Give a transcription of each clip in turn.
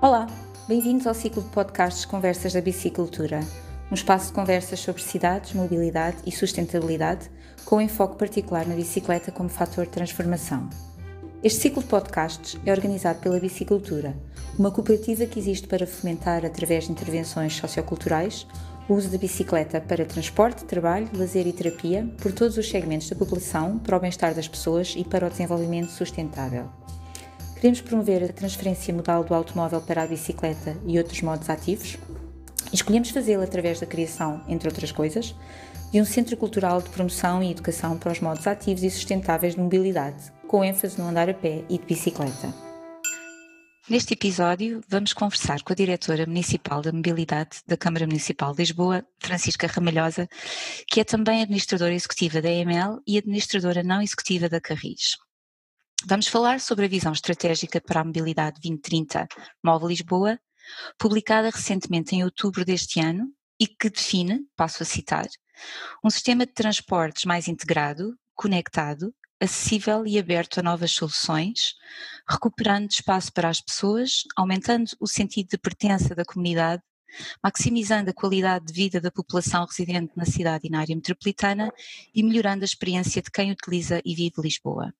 Olá, bem-vindos ao ciclo de podcasts Conversas da Bicicultura, um espaço de conversas sobre cidades, mobilidade e sustentabilidade, com enfoque particular na bicicleta como fator de transformação. Este ciclo de podcasts é organizado pela Bicicultura, uma cooperativa que existe para fomentar, através de intervenções socioculturais, o uso da bicicleta para transporte, trabalho, lazer e terapia por todos os segmentos da população, para o bem-estar das pessoas e para o desenvolvimento sustentável. Queremos promover a transferência modal do automóvel para a bicicleta e outros modos ativos. Escolhemos fazê-lo através da criação, entre outras coisas, de um centro cultural de promoção e educação para os modos ativos e sustentáveis de mobilidade, com ênfase no andar a pé e de bicicleta. Neste episódio, vamos conversar com a Diretora Municipal da Mobilidade da Câmara Municipal de Lisboa, Francisca Ramalhosa, que é também administradora executiva da EML e administradora não executiva da Carris. Vamos falar sobre a visão estratégica para a mobilidade 2030 Móvel Lisboa, publicada recentemente em outubro deste ano e que define, passo a citar, um sistema de transportes mais integrado, conectado, acessível e aberto a novas soluções, recuperando espaço para as pessoas, aumentando o sentido de pertença da comunidade, maximizando a qualidade de vida da população residente na cidade e na área metropolitana e melhorando a experiência de quem utiliza e vive Lisboa.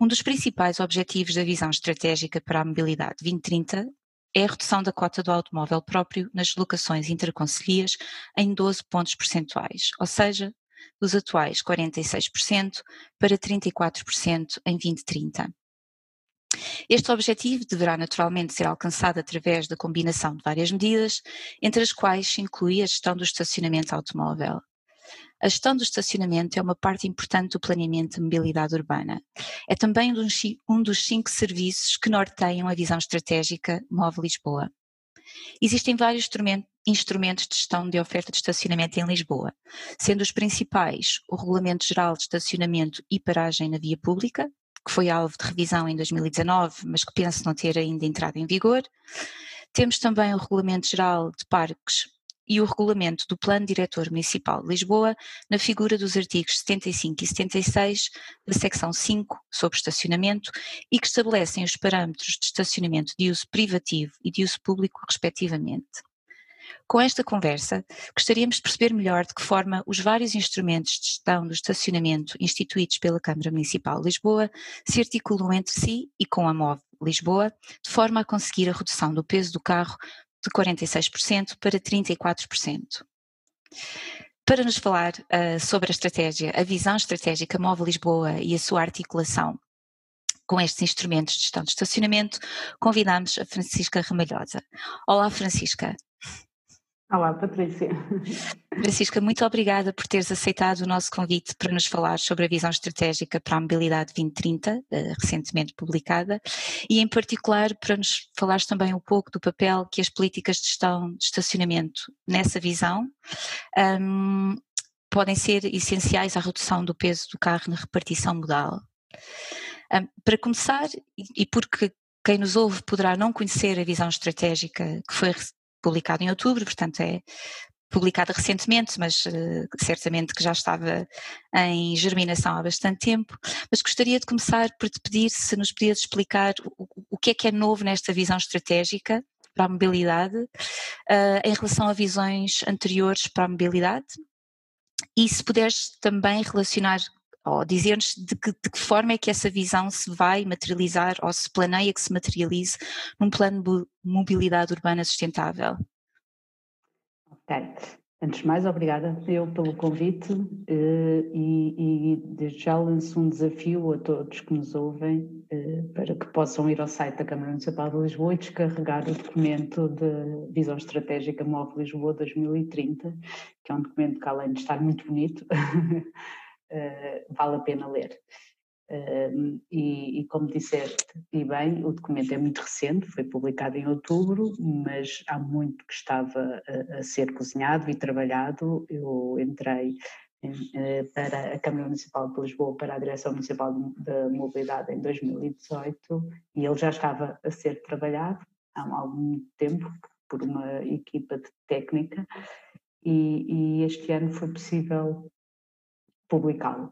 Um dos principais objetivos da visão estratégica para a mobilidade 2030 é a redução da cota do automóvel próprio nas locações interconcelhias em 12 pontos percentuais, ou seja, dos atuais 46% para 34% em 2030. Este objetivo deverá naturalmente ser alcançado através da combinação de várias medidas, entre as quais se inclui a gestão do estacionamento automóvel, a gestão do estacionamento é uma parte importante do planeamento de mobilidade urbana. É também um dos cinco serviços que norteiam a visão estratégica Móvel Lisboa. Existem vários instrumentos de gestão de oferta de estacionamento em Lisboa, sendo os principais o Regulamento Geral de Estacionamento e Paragem na Via Pública, que foi alvo de revisão em 2019, mas que penso não ter ainda entrado em vigor. Temos também o Regulamento Geral de Parques e o regulamento do Plano Diretor Municipal de Lisboa na figura dos artigos 75 e 76 da secção 5 sobre estacionamento e que estabelecem os parâmetros de estacionamento de uso privativo e de uso público respectivamente. Com esta conversa, gostaríamos de perceber melhor de que forma os vários instrumentos de gestão do estacionamento instituídos pela Câmara Municipal de Lisboa se articulam entre si e com a MOV Lisboa, de forma a conseguir a redução do peso do carro de 46% para 34%. Para nos falar uh, sobre a estratégia, a visão estratégica Móvel Lisboa e a sua articulação com estes instrumentos de gestão de estacionamento, convidamos a Francisca Ramalhosa. Olá, Francisca. Olá, Patrícia. Francisca, muito obrigada por teres aceitado o nosso convite para nos falar sobre a visão estratégica para a mobilidade 2030, eh, recentemente publicada, e em particular para nos falares também um pouco do papel que as políticas de gestão de estacionamento nessa visão um, podem ser essenciais à redução do peso do carro na repartição modal. Um, para começar, e porque quem nos ouve poderá não conhecer a visão estratégica que foi publicado em outubro, portanto é publicada recentemente, mas uh, certamente que já estava em germinação há bastante tempo. Mas gostaria de começar por te pedir se nos podias explicar o, o que é que é novo nesta visão estratégica para a mobilidade uh, em relação a visões anteriores para a mobilidade e se puderes também relacionar ou dizer-nos de que, de que forma é que essa visão se vai materializar ou se planeia que se materialize num plano de mobilidade urbana sustentável. Ok. Antes de mais, obrigada eu pelo convite eh, e, e desde já lanço um desafio a todos que nos ouvem eh, para que possam ir ao site da Câmara Municipal de Lisboa e descarregar o documento de Visão Estratégica Móvel Lisboa 2030, que é um documento que além de estar muito bonito, vale a pena ler. E, e, como disseste, e bem, o documento é muito recente, foi publicado em outubro, mas há muito que estava a, a ser cozinhado e trabalhado. Eu entrei em, uh, para a Câmara Municipal de Lisboa, para a Direção Municipal de Mobilidade em 2018, e ele já estava a ser trabalhado há algum tempo por uma equipa de técnica, e, e este ano foi possível publicá-lo.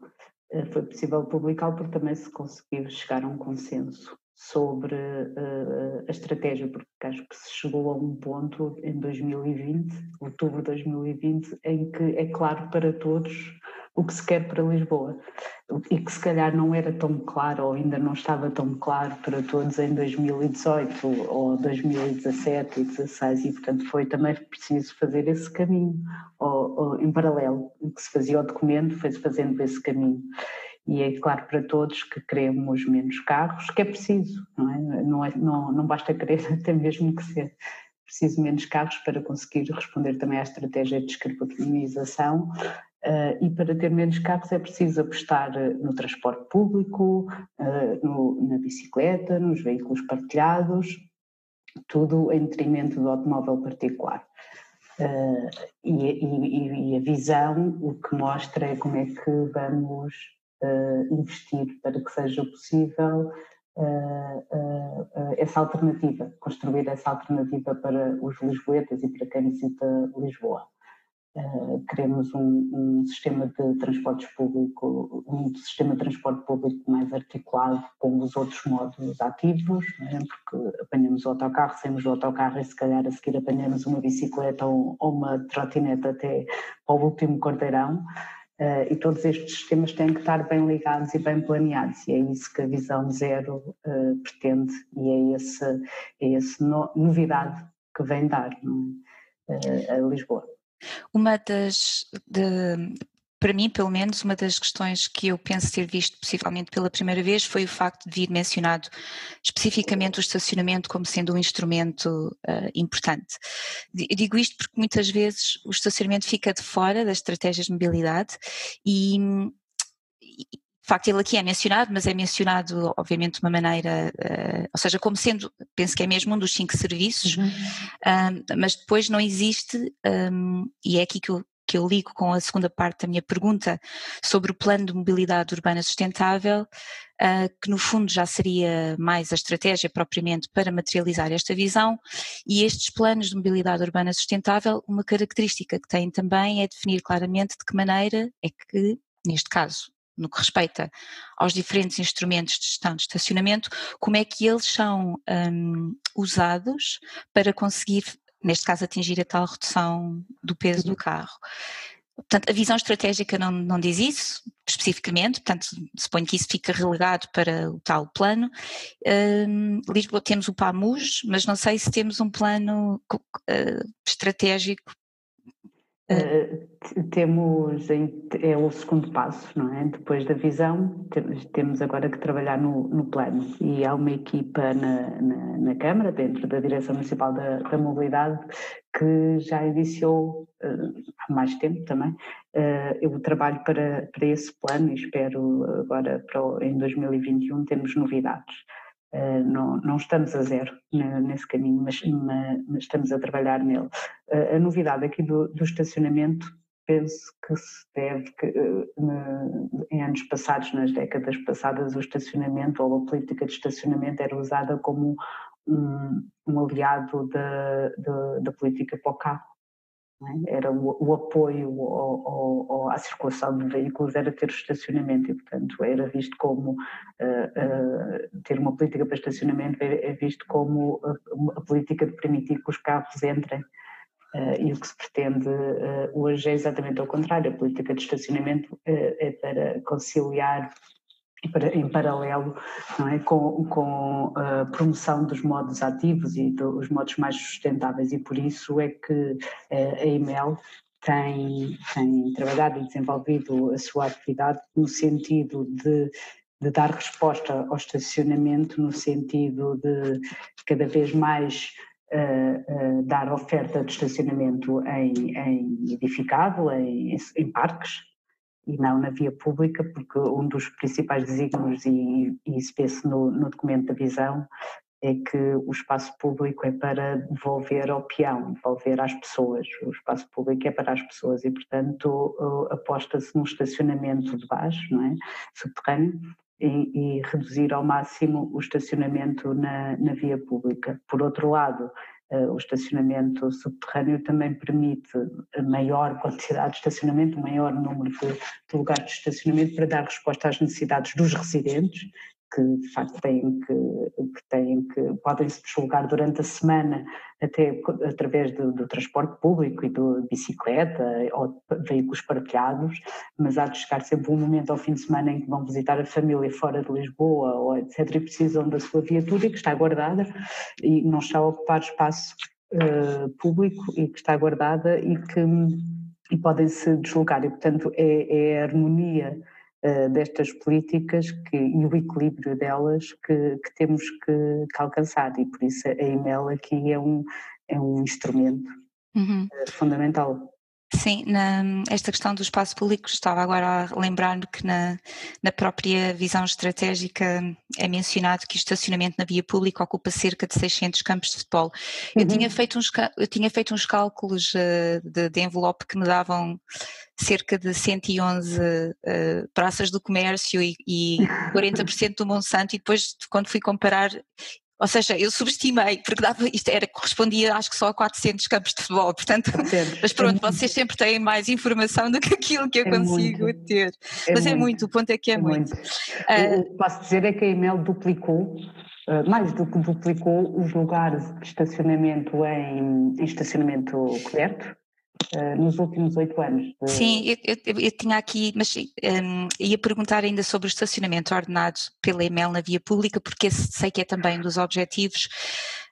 Eh, foi possível publicá-lo porque também se conseguiu chegar a um consenso sobre uh, a estratégia, porque acho que se chegou a um ponto em 2020, outubro de 2020, em que é claro para todos o que se quer para Lisboa. E que se calhar não era tão claro ou ainda não estava tão claro para todos em 2018 ou 2017 e 2016 e portanto foi também preciso fazer esse caminho ou, ou, em paralelo, o que se fazia o documento foi-se fazendo esse caminho. E é claro para todos que queremos menos carros, que é preciso, não é? Não, é, não, não basta querer, até mesmo que ser preciso menos carros para conseguir responder também à estratégia de descarbonização uh, e para ter menos carros é preciso apostar eh, no transporte público, uh, no, na bicicleta, nos veículos partilhados, tudo em detrimento do automóvel particular. Uh, e, e, e, a visão o que mostra é como é que vamos investir para que seja possível essa alternativa, construir essa alternativa para os lisboetas e para quem visita Lisboa. Uh, queremos um, um, sistema de transportes público, um sistema de transporte público mais articulado com os outros modos ativos, né? porque apanhamos o autocarro, saímos do autocarro e se calhar a seguir apanhamos uma bicicleta ou, ou uma trotineta até ao último cordeirão. Uh, e todos estes sistemas têm que estar bem ligados e bem planeados, e é isso que a Visão Zero uh, pretende, e é essa é esse no, novidade que vem dar uh, a Lisboa. Uma das de, para mim, pelo menos, uma das questões que eu penso ter visto possivelmente pela primeira vez foi o facto de vir mencionado especificamente o estacionamento como sendo um instrumento uh, importante. Digo isto porque muitas vezes o estacionamento fica de fora das estratégias de mobilidade e, de facto ele aqui é mencionado, mas é mencionado obviamente de uma maneira, uh, ou seja, como sendo, penso que é mesmo um dos cinco serviços, uhum. uh, mas depois não existe, um, e é aqui que eu que eu ligo com a segunda parte da minha pergunta sobre o plano de mobilidade urbana sustentável, uh, que no fundo já seria mais a estratégia propriamente para materializar esta visão, e estes planos de mobilidade urbana sustentável, uma característica que têm também é definir claramente de que maneira é que, neste caso, no que respeita aos diferentes instrumentos de gestão de estacionamento, como é que eles são um, usados para conseguir neste caso atingir a tal redução do peso do carro. Portanto, a visão estratégica não, não diz isso especificamente, portanto, suponho que isso fica relegado para o tal plano. Um, Lisboa temos o PAMUS, mas não sei se temos um plano uh, estratégico Uh, temos, é o segundo passo, não é? Depois da visão, temos agora que trabalhar no, no plano e há uma equipa na, na, na Câmara, dentro da Direção Municipal da, da Mobilidade, que já iniciou uh, há mais tempo também uh, o trabalho para, para esse plano e espero agora para, em 2021 termos novidades. Uh, não, não, estamos a zero nesse caminho, mas, mas, estamos a trabalhar nele. Uh, a novidade aqui do, do, estacionamento, penso que se deve, que, uh, em anos passados, nas décadas passadas, o estacionamento ou a política de estacionamento era usada como um, um aliado da, da, da política é? Era o, o apoio ao, ao, à circulação de veículos era ter estacionamento e, portanto, era visto como uh, uh, ter uma política para estacionamento é, é visto como a, a, política de permitir que os carros entrem uh, e o que se pretende hoje é exatamente ao contrário, a política de estacionamento é para conciliar em paralelo é? com, com, a promoção dos modos ativos e dos modos mais sustentáveis e por isso é que eh, a EMEL tem, tem trabalhado e desenvolvido a sua atividade no sentido de, de dar resposta ao estacionamento, no sentido de cada vez mais Uh, uh, dar oferta de estacionamento em, em edificado, em, em, parques, e não na via pública, porque um dos principais desígnios, e, e isso vê-se no, no documento da visão, é que o espaço público é para devolver ao peão, devolver às pessoas. O espaço público é para as pessoas e, portanto, aposta-se num estacionamento de baixo, não é? subterrâneo, e, e reduzir ao máximo o estacionamento na, na via pública. Por outro lado, o estacionamento subterrâneo também permite maior quantidade de estacionamento, maior número de, de, lugares de estacionamento para dar resposta às necessidades dos residentes que de facto têm que, que, têm que podem se deslocar durante a semana até através do, do, transporte público e do bicicleta ou veículos partilhados, mas há de chegar sempre um momento ao fim de semana em que vão visitar a família fora de Lisboa ou etc e precisam da sua viatura que está guardada e não está a ocupar espaço uh, público e que está guardada e que e podem se deslocar. E portanto é, é a harmonia uh, destas políticas que, e o equilíbrio delas que, que temos que, que, alcançar e por isso a EMEL aqui é um, é um instrumento uhum. uh, fundamental. Sim, na, esta questão do espaço público, estava agora a lembrar-me que na, na, própria visão estratégica é mencionado que o estacionamento na via pública ocupa cerca de 600 campos de futebol. Uhum. Eu, tinha feito uns, eu tinha feito uns cálculos uh, de, de, envelope que me davam cerca de 111 uh, eh, praças do comércio e, e 40% do Monsanto e depois quando fui comparar ou seja, eu subestimei, porque dava, isto era, correspondia acho que só a 400 campos de futebol, portanto, mas pronto, é vocês sempre têm mais informação do que aquilo que eu é consigo muito. ter. É mas muito. é muito, o ponto é que é, é muito. muito. Uh, o que posso dizer é que a EMEL duplicou, uh, mais do que duplicou, os lugares de estacionamento em, em estacionamento coberto, nos últimos oito anos. De... Sim, eu, eu, eu, tinha aqui, mas um, ia perguntar ainda sobre o estacionamento ordenado pela EML na via pública, porque sei que é também um dos objetivos.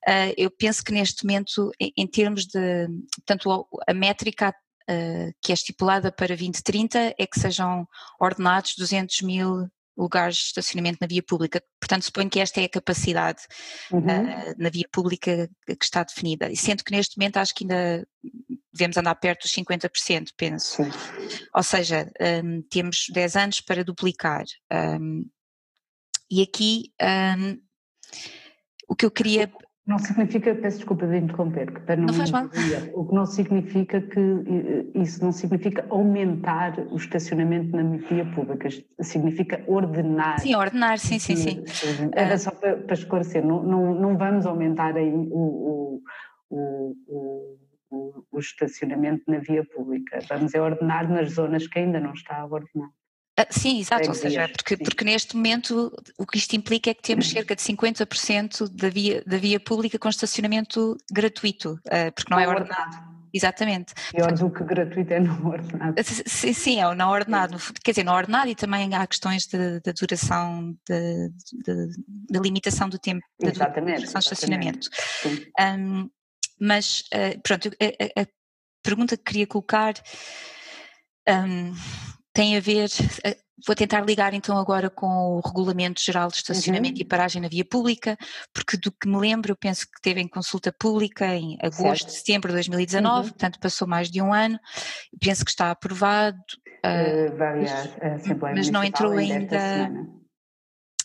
Uh, eu penso que neste momento, em, em termos de, portanto, a métrica uh, que é estipulada para 2030 é que sejam ordenados 200 mil lugares de estacionamento na via pública. Portanto, suponho que esta é a capacidade uhum. uh, na via pública que está definida. E sendo que neste momento acho que ainda devemos andar perto dos 50%, penso. Sim. Ou seja, um, temos 10 anos para duplicar. Um, e aqui um, o que eu queria não significa, peço desculpa de interromper, que para não, não faz mal. o que não significa que isso não significa aumentar o estacionamento na via pública, significa ordenar. Sim, ordenar, sim, sim, sim. Era uh, só para, para, esclarecer, não, não, não vamos aumentar aí o, o, o, o, o estacionamento na via pública, vamos é ordenar nas zonas que ainda não está ordenado. Ah, sim, exato, ou seja, porque, porque neste momento o que isto implica é que temos cerca de 50% da via, da via pública com estacionamento gratuito, ah, porque não é ordenado. Exatamente. Pior do que gratuito é não ordenado. Sim, sim, é o não ordenado. Quer dizer, não ordenado e também há questões da duração, da limitação do tempo, da duração de estacionamento. Um, mas, uh, pronto, a, a, pergunta que queria colocar um, tem a ver, eh, vou tentar ligar então agora com o Regulamento Geral de Estacionamento uhum. e Paragem na Via Pública, porque do que me lembro, eu penso que teve em consulta pública em agosto, certo. setembro de 2019, uhum. portanto passou mais de um ano, penso que está aprovado. Uh, variar, mas não entrou ainda.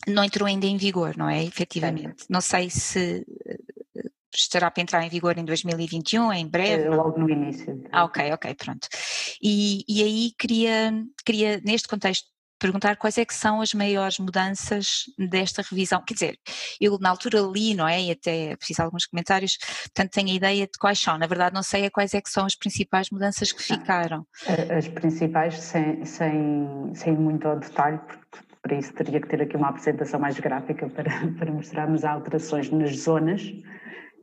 Não entrou ainda em vigor, não é? Efetivamente. Certo. Não sei se estará para entrar em vigor em 2021, em breve? É, logo no início. Ah, ok, ok, pronto. E, e aí queria, queria, neste contexto, perguntar quais é que são as maiores mudanças desta revisão. Quer dizer, eu na altura li, não é, e até fiz alguns comentários, portanto tenho a ideia de quais são. Na verdade não sei a quais é que são as principais mudanças que ficaram. As principais, sem, sem, sem muito ao detalhe, porque para isso teria que ter aqui uma apresentação mais gráfica para, para mostrarmos alterações nas zonas,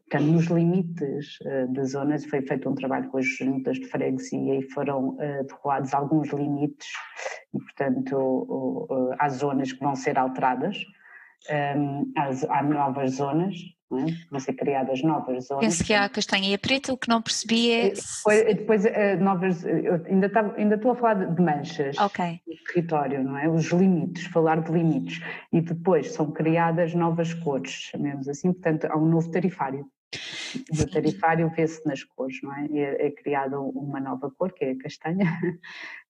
Portanto, nos limites uh, das zonas foi feito um trabalho com as juntas de freguesia e foram uh, derrubados alguns limites e, portanto, uh, uh, há zonas que vão ser alteradas, um, há, há, novas zonas, não é? vão ser criadas novas zonas. Penso que há a castanha e a preta, o que não percebi é... Depois, depois novas, ainda, estava, ainda estou a falar de manchas okay. do território, não é? Os limites, falar de limites. E depois são criadas novas cores, chamemos assim, portanto há um novo tarifário. O tarifário vê-se nas cores, não é? É, é criada uma nova cor, que é a castanha,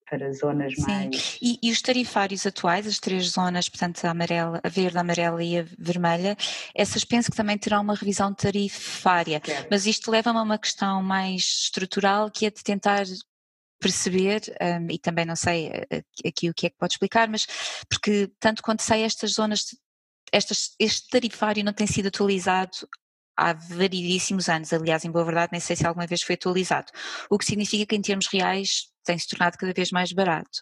para zonas Sim. mais. E, e, os tarifários atuais, as três zonas, portanto a amarela, a verde, a amarela e a vermelha, essas penso que também terão uma revisão tarifária, certo. mas isto leva-me a uma questão mais estrutural que é de tentar perceber, um, e também não sei eh, eh, aqui o que é que pode explicar, mas porque tanto quanto sei estas zonas, estas, este tarifário não tem sido atualizado há variedíssimos anos, aliás, em boa verdade, nem sei se alguma vez foi atualizado, o que significa que em termos reais tem se tornado cada vez mais barato.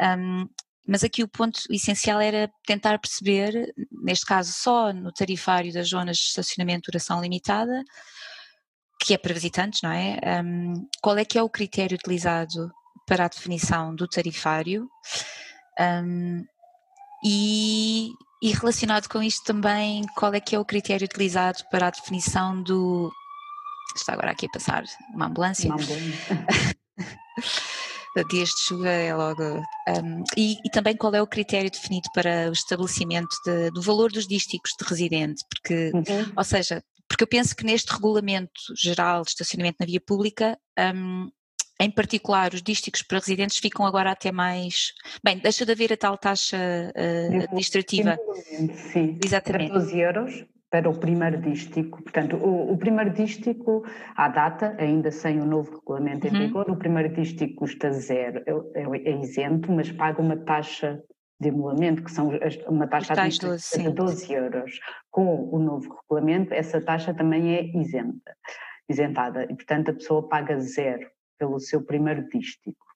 Um, mas aqui o ponto essencial era tentar perceber, neste caso só no tarifário das zonas de estacionamento de duração limitada, que é para visitantes, não é? Um, qual é que é o critério utilizado para a definição do tarifário? Um, e, e, relacionado com isto também, qual é que é o critério utilizado para a definição do. Está agora aqui a passar uma ambulância. Uma ambulância. dias de chuva é logo. Um, e, e, também qual é o critério definido para o estabelecimento de, do valor dos dísticos de residente? Porque, uhum. ou seja, porque eu penso que neste regulamento geral de estacionamento na via pública, um, em particular os dísticos para residentes ficam agora até mais. Bem, deixa de haver a tal taxa uh, administrativa. Sim, Exatamente. 12 euros para o primeiro dístico. Portanto, o, o, primeiro dístico, à data, ainda sem o novo regulamento em uhum. vigor, o primeiro dístico custa zero, é, é, é, isento, mas paga uma taxa de emulamento, que são uma taxa de 12 euros. Com o novo regulamento, essa taxa também é isenta, isentada, e portanto a pessoa paga zero pelo seu primeiro dístico.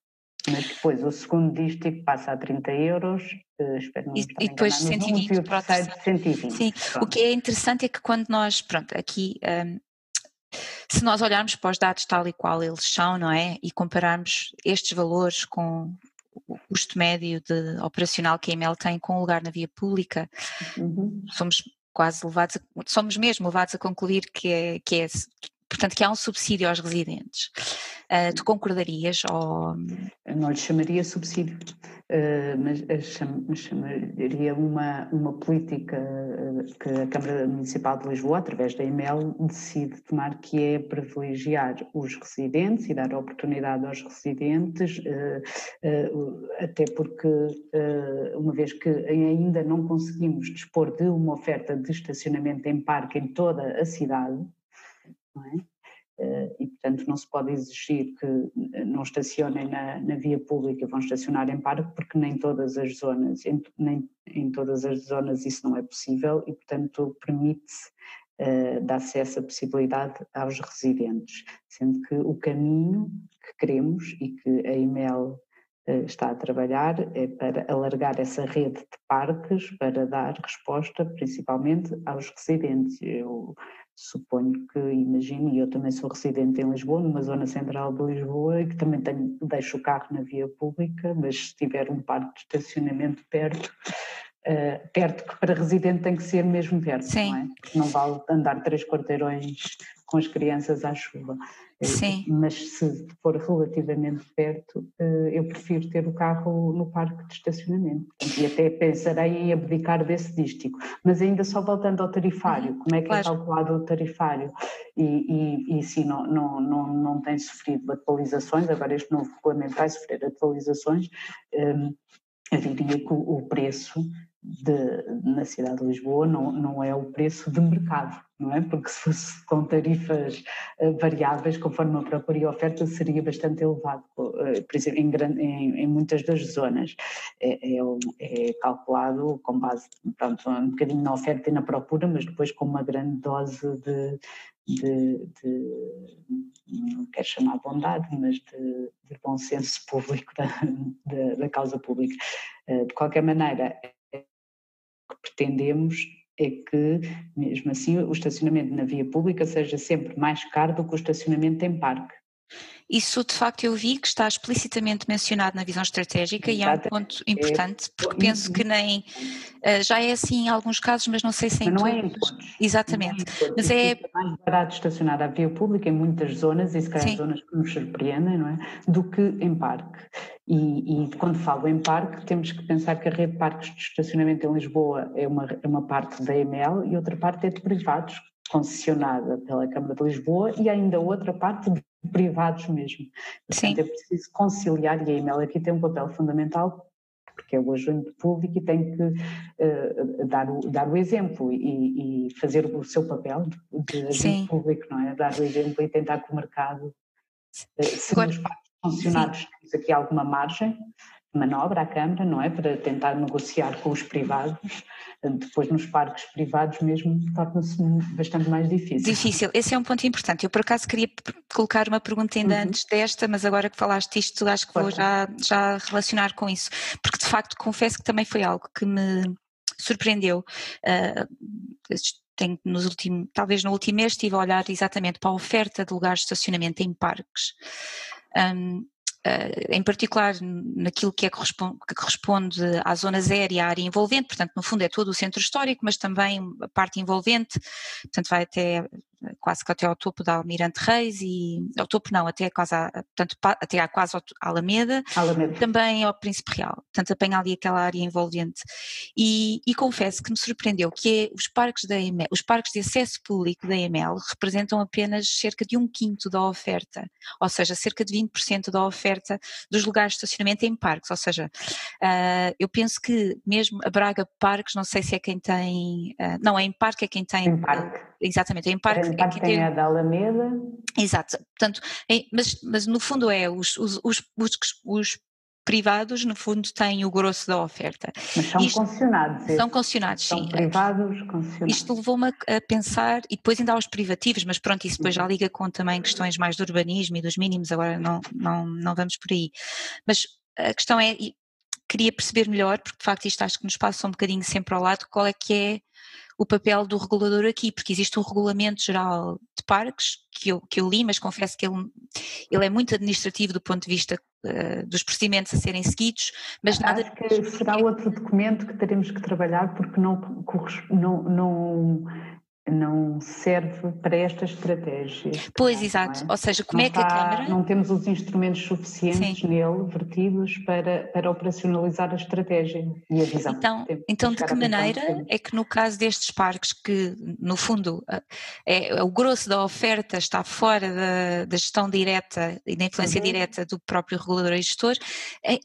Mas depois o segundo dístico passa a 30 euros, uh, espero não e, e depois 120, e o terceiro 120. Sim, pronto. o que é interessante é que quando nós, pronto, aqui um, se nós olharmos para os dados tal e qual eles são, não é? E compararmos estes valores com o custo médio de, operacional que a EML tem com o lugar na via pública, uhum. somos quase levados, a, somos mesmo levados a concluir que é, que é portanto, que há um subsídio aos residentes. Uh, tu concordarias? Ou... Não lhe chamaria subsídio, uh, mas cham, chamaria uma, uma política que a Câmara Municipal de Lisboa, através da EML, decide tomar, que é privilegiar os residentes e dar oportunidade aos residentes, uh, até porque, uma vez que ainda não conseguimos dispor de uma oferta de estacionamento em parque em toda a cidade, é? Eh, e, portanto, não se pode exigir que eh, não estacionem na, na via pública, vão estacionar em parque, porque nem todas as zonas, em, nem em todas as zonas isso não é possível e, portanto, permite-se uh, dar-se essa possibilidade aos residentes, sendo que o caminho que queremos e que a IMEL está a trabalhar é para alargar essa rede de parques para dar resposta principalmente aos residentes. Eu suponho que, imagino, e eu também sou residente em Lisboa, numa zona central de Lisboa, e que também tenho, deixo o carro na via pública, mas se tiver um parque de estacionamento perto, uh, perto que para residente tem que ser mesmo perto, Sim. não é? Porque não vale andar três quarteirões com as crianças à chuva. Sim. Mas se for relativamente perto, eh, eu prefiro ter o carro no parque de estacionamento. E até pensarei em abdicar desse dístico. Mas ainda só voltando ao tarifário, uhum. como é que é claro. é calculado o tarifário? E, e, e sim, não, não, não, não tem sofrido atualizações, agora este novo regulamento vai sofrer atualizações. Um, eu diria que o preço de, na cidade de Lisboa não, não é o preço de mercado, não é? Porque se fosse com tarifas eh, variáveis, conforme a própria oferta, seria bastante elevado, eh, por exemplo, em, em, em muitas das zonas. É, é, é, calculado com base, pronto, um bocadinho na oferta e na procura, mas depois com uma grande dose de, de, de não quero chamar bondade, mas de, de bom senso público da, da, da causa pública. Eh, de qualquer maneira, que pretendemos é que, mesmo assim, o estacionamento na via pública seja sempre mais caro do que o estacionamento em parque. Isso de facto eu vi que está explicitamente mencionado na visão estratégica Exato. e é um ponto importante, porque penso que nem uh, já é assim em alguns casos, mas não sei se em mas não todos. É em todos. Exatamente. É mas é, é mais barato estacionar à via pública em muitas zonas, e se calhar zonas que nos surpreendem, não é? Do que em parque. E, e, quando falo em parque, temos que pensar que a rede de parques de estacionamento em Lisboa é uma, é uma parte da EML e outra parte é de privados, concessionada pela Câmara de Lisboa, e ainda outra parte de privados mesmo. Portanto, Sim. é preciso conciliar, e a EML aqui tem um papel fundamental, porque é o agente público e tem que uh, dar, o, dar o exemplo e, e, fazer o seu papel de agente Sim. público, não é? Dar o exemplo e tentar que o mercado, uh, se Agora, nos funcionários temos aqui alguma margem, manobra à Câmara, não é? Para tentar negociar com os privados. Depois, nos parques privados mesmo, torna-se bastante mais difícil. Difícil, esse é um ponto importante. Eu, por acaso, queria colocar uma pergunta ainda uhum. antes desta, mas agora que falaste isto, acho que vou já, já relacionar com isso. Porque, de facto, confesso que também foi algo que me surpreendeu. Uh, tenho nos últimos, talvez no último mês estive a olhar exatamente para a oferta de lugares de estacionamento em parques. Um, em particular naquilo que, é corresponde, que corresponde às zonas aéreas, à área envolvente, portanto, no fundo é todo o centro histórico, mas também a parte envolvente, portanto, vai até quase que até ao topo da Almirante Reis e ao topo não, até quase a, portanto, até a quase ao Alameda, Alameda, também ao Príncipe Real, portanto apanha ali aquela área envolvente. E, e, confesso que me surpreendeu que é, os parques da EML, os parques de acesso público da EML representam apenas cerca de um quinto da oferta, ou seja, cerca de 20% da oferta dos lugares de estacionamento em parques, ou seja, uh, eu penso que mesmo a Braga Parques, não sei se é quem tem, uh, não, é em parque é quem tem, em parque. Exatamente, em parque em parte tem a da Alameda. Exato, portanto, é, mas, mas no fundo é os, os, os, os privados, no fundo, têm o grosso da oferta. Mas são Isto, concessionados. São concessionados, são sim. privados, concessionados. Isto levou-me a, pensar, e depois ainda há os privativos, mas pronto, isso depois já uhum. liga com também questões mais do urbanismo e dos mínimos, agora não, não, não vamos por aí. Mas a questão é, queria perceber melhor, porque de facto isto acho que nos passa um bocadinho sempre ao lado, qual é que é o papel do regulador aqui, porque existe um regulamento geral de parques que eu, que eu li, mas confesso que ele, ele é muito administrativo do ponto de vista uh, dos procedimentos a serem seguidos, mas nada... Acho que será outro documento que teremos que trabalhar porque não, não, não não serve para estas estratégias. Pois, exato. É? Ou seja, como não é que está, a Câmara. Não temos os instrumentos suficientes Sim. nele, vertidos, para, para operacionalizar a estratégia e a visão. Então, então de que maneira é que no caso destes parques, que no fundo é, é, o grosso da oferta está fora da, da gestão direta e da influência uhum. direta do próprio regulador e gestor, é, é,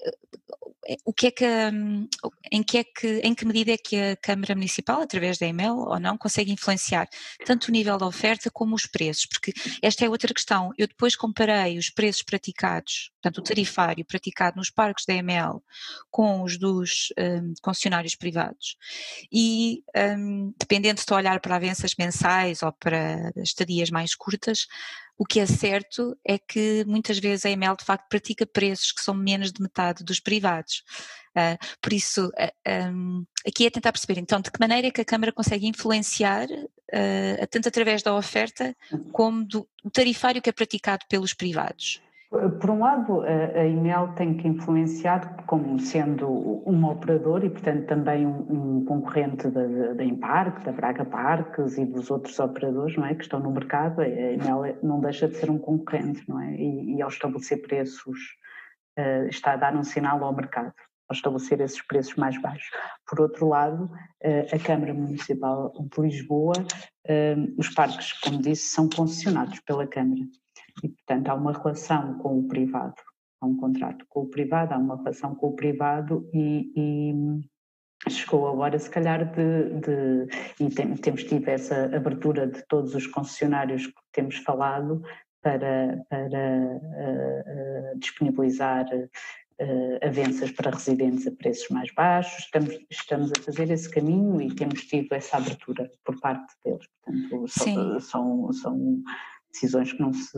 o que é que, hum, em que é que, em que medida é que a Câmara Municipal, através da EML ou não, consegue influenciar tanto o nível da oferta como os preços? Porque esta é outra questão. Eu depois comparei os preços praticados, portanto o tarifário praticado nos parques da EML com os dos um, concessionários privados e um, dependendo de estou a olhar para avanças mensais ou para estadias mais curtas, o que é certo é que muitas vezes a EML de facto pratica preços que são menos de metade dos privados. Uh, por isso, uh, ah, um, aqui é tentar perceber então de que maneira é que a Câmara consegue influenciar, uh, tanto através da oferta como do tarifário que é praticado pelos privados. Por um lado, a IMEL tem que influenciar como sendo um operador e, portanto, também um, concorrente da, da Imparque, da Braga Parques e dos outros operadores não é, que estão no mercado. A IMEL não deixa de ser um concorrente, não é? E, e ao estabelecer preços, uh, está a dar um sinal ao mercado, ao estabelecer esses preços mais baixos. Por outro lado, uh, a Câmara Municipal de Lisboa, uh, os parques, como disse, são concessionados pela Câmara e, portanto, há uma relação com o privado, há um contrato com o privado, há uma relação com o privado e, e chegou a hora, se calhar, de. de e tem, temos tido essa abertura de todos os concessionários que temos falado para, para uh, uh, disponibilizar uh, avanças para residentes a preços mais baixos, estamos, estamos a fazer esse caminho e temos tido essa abertura por parte deles. Portanto, são, são, são, decisões que não se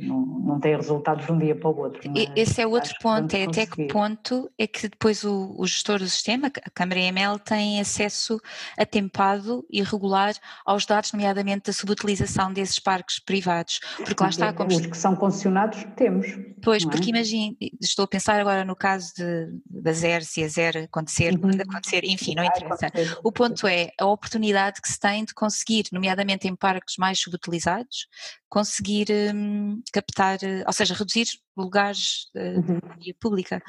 não, não têm resultados de um dia para o outro. Esse é outro ponto, é até que ponto é que depois o, o, gestor do sistema, a Câmara EML, tem acesso atempado e regular aos dados, nomeadamente da subutilização desses parques privados, porque lá está... Como... Os que são concessionados temos. Pois, é? porque imagine, estou a pensar agora no caso de, da ZER, se a ZER acontecer, uhum. acontecer, enfim, não interessa. O ponto é a oportunidade que se tem de conseguir, nomeadamente em parques mais subutilizados, conseguir um, captar, eh, ou seja, reduzir lugares uh, uhum. de via pública.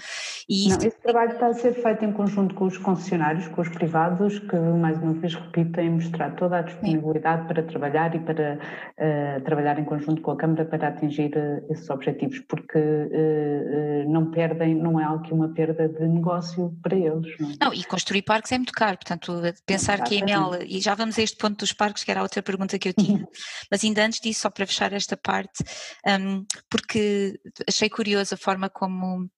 E Não, esse trabalho está a ser feito em conjunto com os concessionários, com os privados, que mais uma vez repito, têm mostrado toda a disponibilidade Sim. para trabalhar e para uh, trabalhar em conjunto com a Câmara para atingir uh, esses objetivos, porque não perdem, não é algo que uma perda de negócio para eles. Não, é? não e construir parques é muito caro, portanto, pensar que a EML, e já vamos a este ponto dos parques, que era a outra pergunta que eu tinha, uhum. mas ainda antes disso, só para fechar esta parte, um, porque achei curiosa a forma como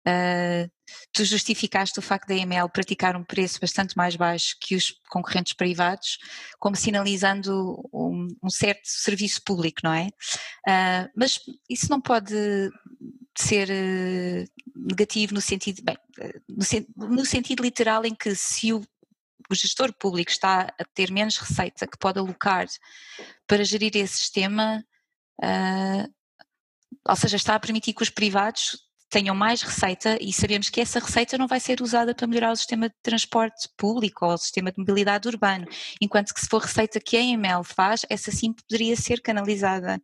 Uh, tu justificaste o facto da EML praticar um preço bastante mais baixo que os concorrentes privados, como sinalizando um, um certo serviço público, não é? Uh, mas isso não pode ser uh, negativo no sentido, bem, no, no, sentido literal em que se o, o gestor público está a ter menos receita que pode alocar para gerir esse sistema, ou seja, está a permitir que os privados tenham mais receita e sabemos que essa receita não vai ser usada para melhorar o sistema de transporte público ou o sistema de mobilidade urbano, enquanto que se for receita que a EML faz, essa sim poderia ser canalizada.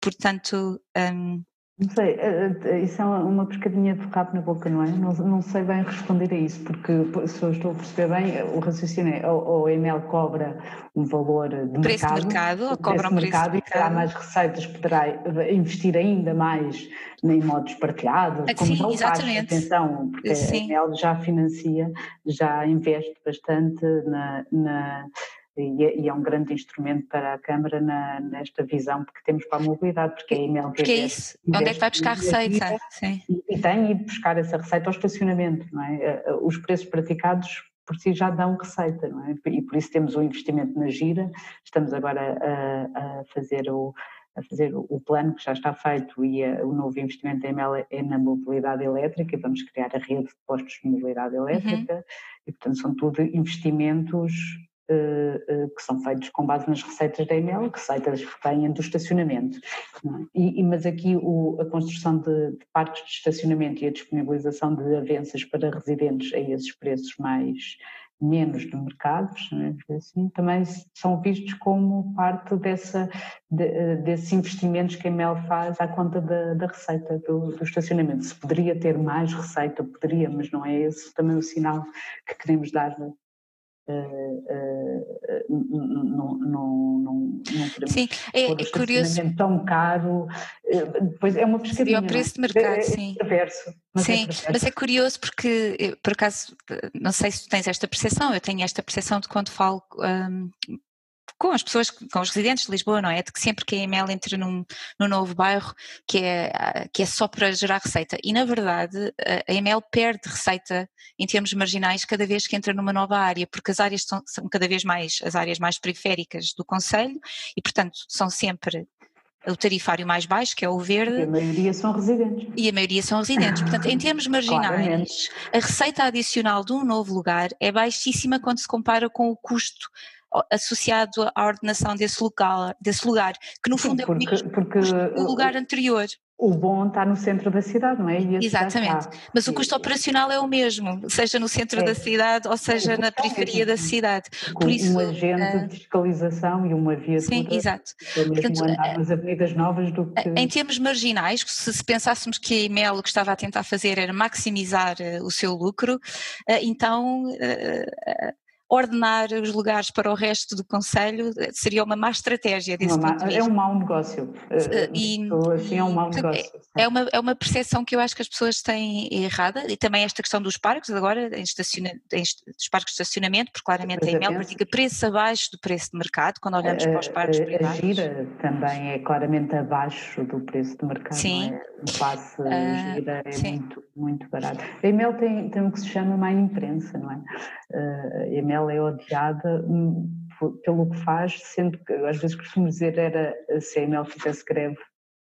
Portanto, um, não sei, eh, eh, isso é uma pescadinha de rabo na boca, não é? Não, não sei bem responder a isso, porque se eu estou a perceber bem, o raciocínio é ou, a EML cobra um valor de preço mercado, de mercado, ou cobra um preço mercado e terá mais receitas, poderá investir ainda mais em modos partilhados, ah, como Sim, já faz, atenção, porque Sim. a EML já financia, já investe bastante na, na e é, e é, um grande instrumento para a Câmara na, nesta visão que temos para a mobilidade, porque é a IML Porque é isso, onde é que vai buscar receita? Sim. E, e tem ido buscar essa receita ao estacionamento, não é? Eh, eh, os preços praticados por si já dão receita, não é? E por isso temos o investimento na gira, estamos agora a, a fazer o a fazer o plano que já está feito e a, o novo investimento da EML é na mobilidade elétrica e vamos criar a rede de postos de mobilidade elétrica uhum. e portanto são tudo investimentos eh, eh, que são feitos com base nas receitas da EML, receitas que vêm do estacionamento. É? E, mas aqui o, a construção de, de, parques de estacionamento e a disponibilização de avanças para residentes a esses preços mais menos do mercado, é? assim, também são vistos como parte dessa, de, eh, desses investimentos que a EML faz à conta da, da receita do, do, estacionamento. Se poderia ter mais receita, poderia, mas não é esse também o sinal que queremos dar não, não, não, sim, é, é curioso. tão caro, depois é uma pesquisa. Seria o preço de mercado, é, é sim. Perverso, mas sim, é mas é curioso porque, por acaso, não sei se tu tens esta percepção, eu tenho esta percepção de quando falo um, com as pessoas, com os residentes de Lisboa, não é? De que sempre que a EML entra num, num novo bairro, que é, que é só para gerar receita. E na verdade, a EML perde receita em termos marginais cada vez que entra numa nova área, porque as áreas são, são cada vez mais as áreas mais periféricas do Conselho e, portanto, são sempre o tarifário mais baixo, que é o verde. E a maioria são residentes. E a maioria são residentes. Portanto, em termos marginais, Claramente. a receita adicional de um novo lugar é baixíssima quando se compara com o custo associado à ordenação desse lugar, desse lugar que no fundo porque, é o porque o lugar anterior. O bom está no centro da cidade, não é? Exatamente, mas o custo operacional é o mesmo, seja no centro é. da cidade ou seja na periferia da cidade. Com Por isso, um agente uh, de fiscalização e uma via Sim, exato. É Portanto, nas avenidas novas do que... Em termos marginais, se, se pensássemos que a Imel o que estava a tentar fazer era maximizar uh, o seu lucro, uh, então ordenar os lugares para o resto do Conselho eh, seria uma má estratégia uma vista. É um mau negócio. Eh, e, assim, é um mau negócio. É uma, é uma percepção que eu acho que as pessoas têm errada e também esta questão dos parques agora, em estaciona, em, dos parques de estacionamento, porque claramente a EML pratica preço abaixo do preço de mercado quando olhamos a, para os parques a, privados. A gira também é claramente abaixo do preço de mercado. Sim. É? O passe uh, gira é sim. muito, muito barato. A EML tem, tem o que se chama má imprensa, não é? Uh, ela é odiada hum, pelo que faz, sendo que às vezes costumo dizer era se a Emel fizesse greve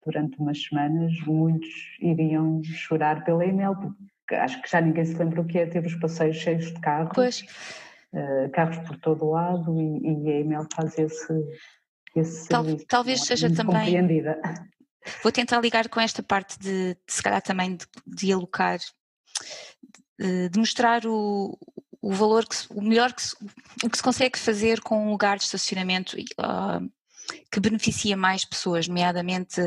durante umas semanas, muitos iriam chorar pela Emel, porque acho que já ninguém se lembra o que é ter os passeios cheios de carros. Uh, carros por todo o lado e, e a Emel faz esse, esse Tal, serviço, Talvez seja também... Vou tentar ligar com esta parte de, de se calhar também de, de alocar de mostrar o, o valor que o melhor que se, o que se consegue fazer com um lugar de estacionamento uh, que beneficia mais pessoas, nomeadamente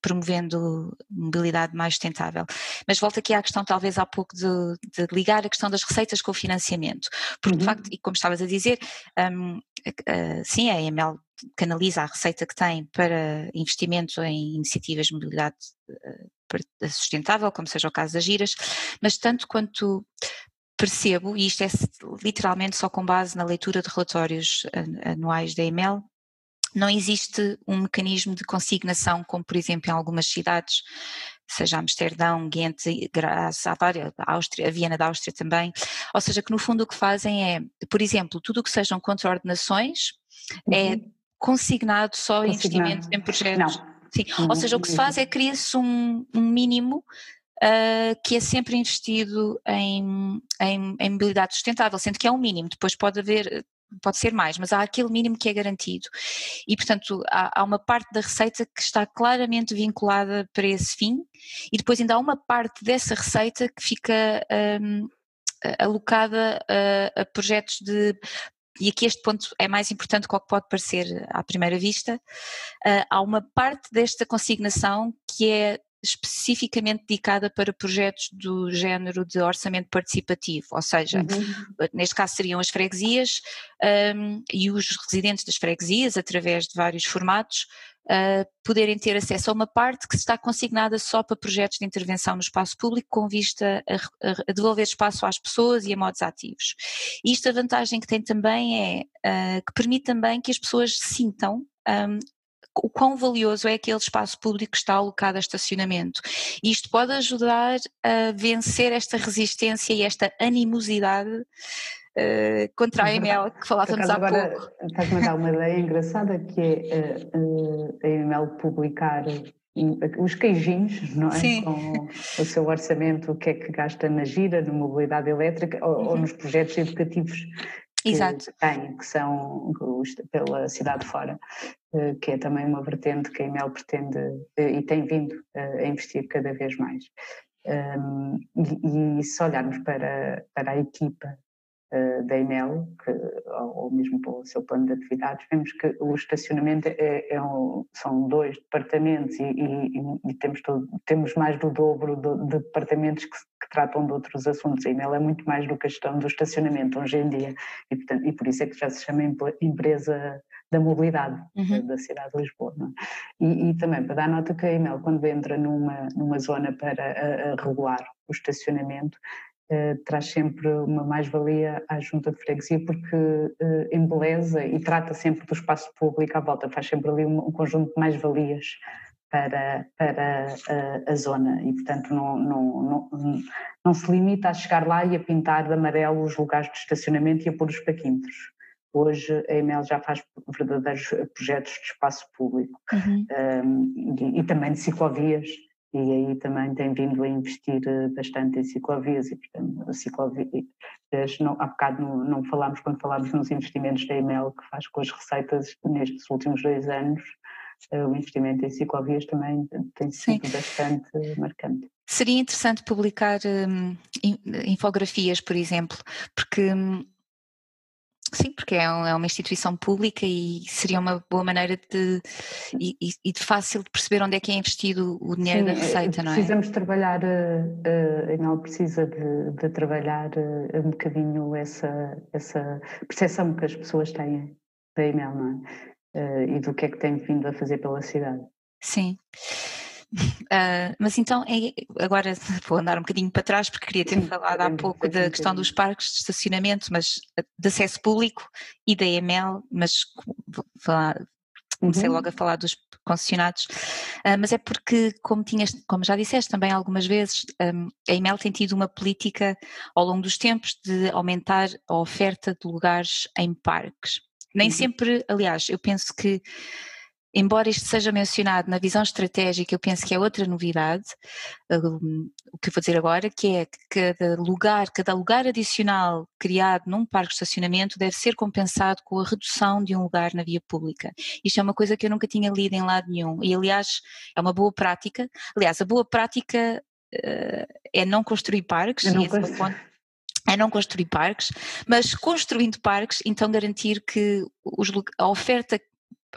promovendo mobilidade mais sustentável. Mas volto aqui à questão, talvez há pouco, de, de ligar a questão das receitas com o financiamento, porque uhum. de facto, e como estavas a dizer, um, uh, sim, a EML canaliza a receita que tem para investimento em iniciativas de mobilidade uh, sustentável, como seja o caso das giras, mas tanto quanto percebo, e isto é literalmente só com base na leitura de relatórios anuais da EML, não existe um mecanismo de consignação, como por exemplo em algumas cidades, seja Amsterdão, Ghent, Graz, a Áustria, a Viena da Áustria também, ou seja, que no fundo o que fazem é, por exemplo, tudo o que sejam contraordenações é uhum. é consignado só consignado. investimento em projetos. Não. Sim. Ou seja, o que se faz é cria-se um, um mínimo Uh, que é sempre investido em, em, em, mobilidade sustentável, sendo que é um mínimo, depois pode haver, pode ser mais, mas há aquele mínimo que é garantido. E, portanto, há, há uma parte da receita que está claramente vinculada para esse fim, e depois ainda há uma parte dessa receita que fica um, alocada a, a projetos de e aqui este ponto é mais importante do que pode parecer à primeira vista, uh, há uma parte desta consignação que é especificamente dedicada para projetos do género de orçamento participativo, ou seja, uhum. neste caso seriam as freguesias um, e os residentes das freguesias, através de vários formatos, uh, poderem ter acesso a uma parte que está consignada só para projetos de intervenção no espaço público com vista a, a devolver espaço às pessoas e a modos ativos. Isto a vantagem que tem também é uh, que permite também que as pessoas sintam um, o quão valioso é aquele espaço público que está alocado a estacionamento. Isto pode ajudar a vencer esta resistência e esta animosidade uh, contra a EML que falávamos há agora, pouco. Estás-me a dar uma ideia engraçada que é uh, a EML publicar os queijinhos, não é? Sim. Com o seu orçamento, o que é que gasta na gira, na mobilidade elétrica ou, uhum. ou nos projetos educativos que Exato. tem, que são pela cidade fora, que é também uma vertente que a EMEL pretende eh, e tem vindo a investir cada vez mais. e, se olharmos para, para a equipa eh, da EMEL, que, ou mesmo para o seu plano de atividades, vemos que o estacionamento é, é um, são dois departamentos e, e, e temos, todo, temos mais do dobro de, de departamentos que, que, tratam de outros assuntos. A EMEL é muito mais do que a questão do estacionamento hoje em dia e, portanto, e por isso é que já se chama empresa da mobilidade uhum. da cidade de Lisboa. É? E, e, também para dar nota que a EMEL, quando entra numa, numa zona para a, a regular o estacionamento, Uh, traz sempre uma mais-valia à junta de freguesia porque uh, embeleza e trata sempre do espaço público à volta, faz sempre ali um, um conjunto de mais-valias para, para uh, a zona e portanto não, não, não, não, se limita a chegar lá e a pintar de amarelo os lugares de estacionamento e a pôr os paquímetros. Hoje a EML já faz verdadeiros projetos de espaço público uhum. um, e, e também de ciclovias e aí também tem vindo a investir eh, bastante em ciclovias e, portanto, ciclovias, não, há bocado não, não falámos, quando falámos nos investimentos da EML que faz com as receitas nestes últimos dois anos, eh, o investimento em ciclovias também tem sido Sim. bastante marcante. Seria interessante publicar hum, infografias, por exemplo, porque hum, Sim, porque é, é, uma instituição pública e seria uma boa maneira de e, e, de fácil de perceber onde é que é investido o dinheiro Sim, da receita, não é? Precisamos trabalhar, uh, a Enal precisa de, de trabalhar um bocadinho essa, essa percepção que as pessoas têm da Enel, não é? Uh, e do que é que tem vindo a fazer pela cidade. Sim. Uh, mas então, é, agora vou andar um bocadinho para trás, porque queria ter falado há pouco da questão dos parques de estacionamento, mas ah, de acesso público e da EML, mas falar, comecei uhum. logo a falar dos concessionados, uh, mas é porque, como, tinhas, como já disseste também algumas vezes, um, a EML tem tido uma política ao longo dos tempos de aumentar a oferta de lugares em parques. Nem uhum. sempre, aliás, eu penso que embora isto seja mencionado na visão estratégica, eu penso que é outra novidade, um, o que eu vou dizer agora, que é que cada lugar, cada lugar adicional criado num parque de estacionamento deve ser compensado com a redução de um lugar na via pública. Isto é uma coisa que eu nunca tinha lido em lado nenhum e aliás é uma boa prática, aliás a boa prática uh, é não construir parques, não é, é não construir parques, mas construindo parques, então garantir que os, a oferta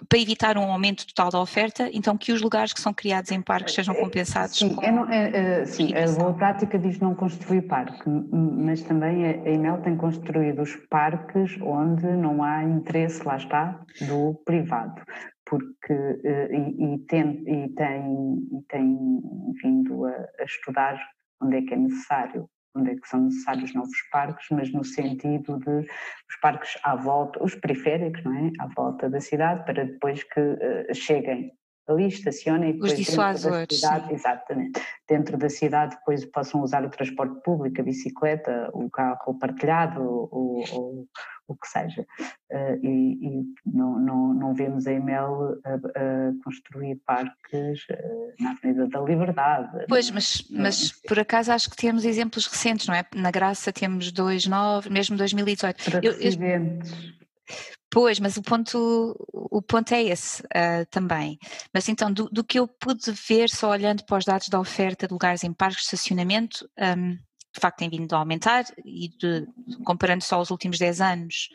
para evitar um aumento total da oferta, então que os lugares que são criados em parques sejam é, compensados sim, com não, é, é, sim, a boa prática diz não construir parque, mas também a EMEL tem construído os parques onde não há interesse, lá está, do privado porque eh, e, e, tem, e, tem, e tem vindo a, a estudar onde é que é necessário onde é que são necessários novos parques, mas no sentido de os parques à volta, os periféricos, não é? À volta da cidade, para depois que uh, cheguem ali, estacionem e depois Os dissuasores. Cidade, exatamente. Dentro da cidade depois possam usar o transporte público, a bicicleta, o carro partilhado, ou, ou o que seja. Uh, e, e não, não, não, vemos a EML a, a construir parques uh, na Avenida da Liberdade. Pois, mas, mas por acaso acho que temos exemplos recentes, não é? Na Graça temos dois novos, mesmo 2018. Para eu. Eu, Pois, mas o ponto, o ponto é esse uh, também. Mas então, do, do, que eu pude ver só olhando para os dados da oferta de lugares em parques de estacionamento, um, de facto tem vindo a aumentar e de, comparando só os últimos 10 anos,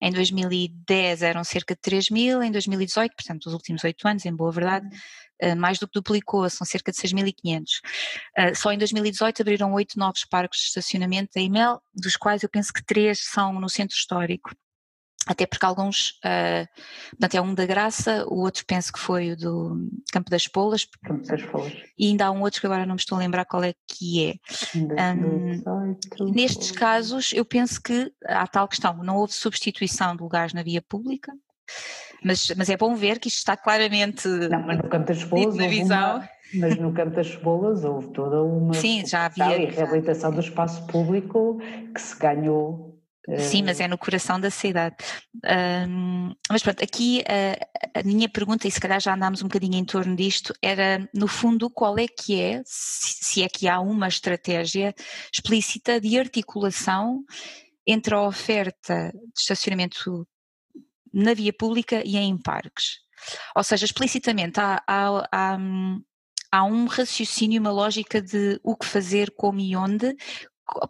em 2010 eram cerca de 3 mil, em 2018, portanto os últimos 8 anos, em boa verdade, uh, mais do que duplicou, são cerca de 6.500. Uh, só em 2018 abriram 8 novos parques de estacionamento da EMEL, dos quais eu penso que 3 são no centro histórico até porque alguns, uh, portanto é um da Graça, o outro penso que foi o do Campo das Polas, Campo das Polas. e ainda há um outro que agora não me estou a lembrar qual é que é. Um, nestes casos eu penso que há tal questão, não houve substituição de lugares na via pública, mas, mas é bom ver que isto está claramente não, mas no Campo das Polas na visão. Uma, mas no Campo das Cebolas houve toda uma Sim, já havia, e reabilitação do espaço público que se ganhou Sim, mas é no coração da cidade. Um, mas pronto, aqui a, a, minha pergunta, e se calhar já andámos um bocadinho em torno disto, era no fundo qual é que é, se, é que há uma estratégia explícita de articulação entre a oferta de estacionamento na via pública e em parques. Ou seja, explicitamente há, há, há, há um raciocínio, uma lógica de o que fazer, como e onde,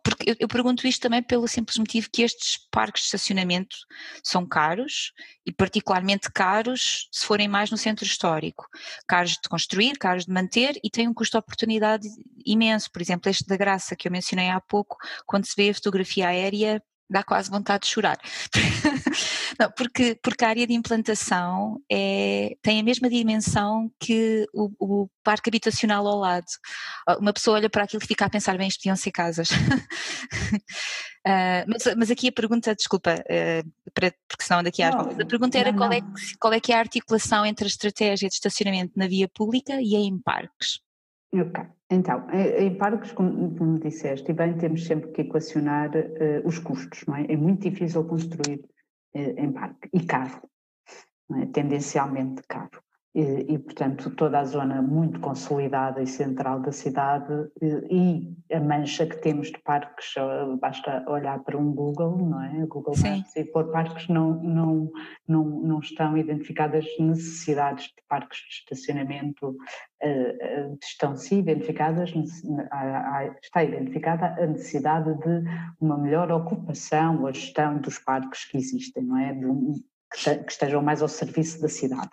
porque eu, pergunto isto também pelo simples motivo que estes parques de estacionamento são caros e particularmente caros se forem mais no centro histórico. Caros de construir, caros de manter e têm um custo de oportunidade imenso. Por exemplo, este da Graça que eu mencionei há pouco, quando se vê a fotografia aérea, dá quase vontade de chorar. Não, porque, porque a área de implantação é, tem a mesma dimensão que o, o, parque habitacional ao lado. Ah, uma pessoa olha para aquilo e fica a pensar, bem, isto podiam ser casas. uh, mas, mas, aqui a pergunta, desculpa, uh, para, porque senão daqui às voltas, a pergunta era não, qual, É, qual é que é a articulação entre a estratégia de estacionamento na via pública e em parques? Ok, então, em parques, como, como disseste, e bem, temos sempre que equacionar uh, os custos, não é? É muito difícil construir uh, em parque, e caro, é? tendencialmente caro e, portanto, toda a zona muito consolidada e central da cidade e, a mancha que temos de parques, basta olhar para um Google, não é? Google Maps e por parques não, não, não, não estão identificadas necessidades de parques de estacionamento, uh, estão sim identificadas, está identificada a necessidade de uma melhor ocupação, a gestão dos parques que existem, não é? De, que estejam mais ao serviço da cidade.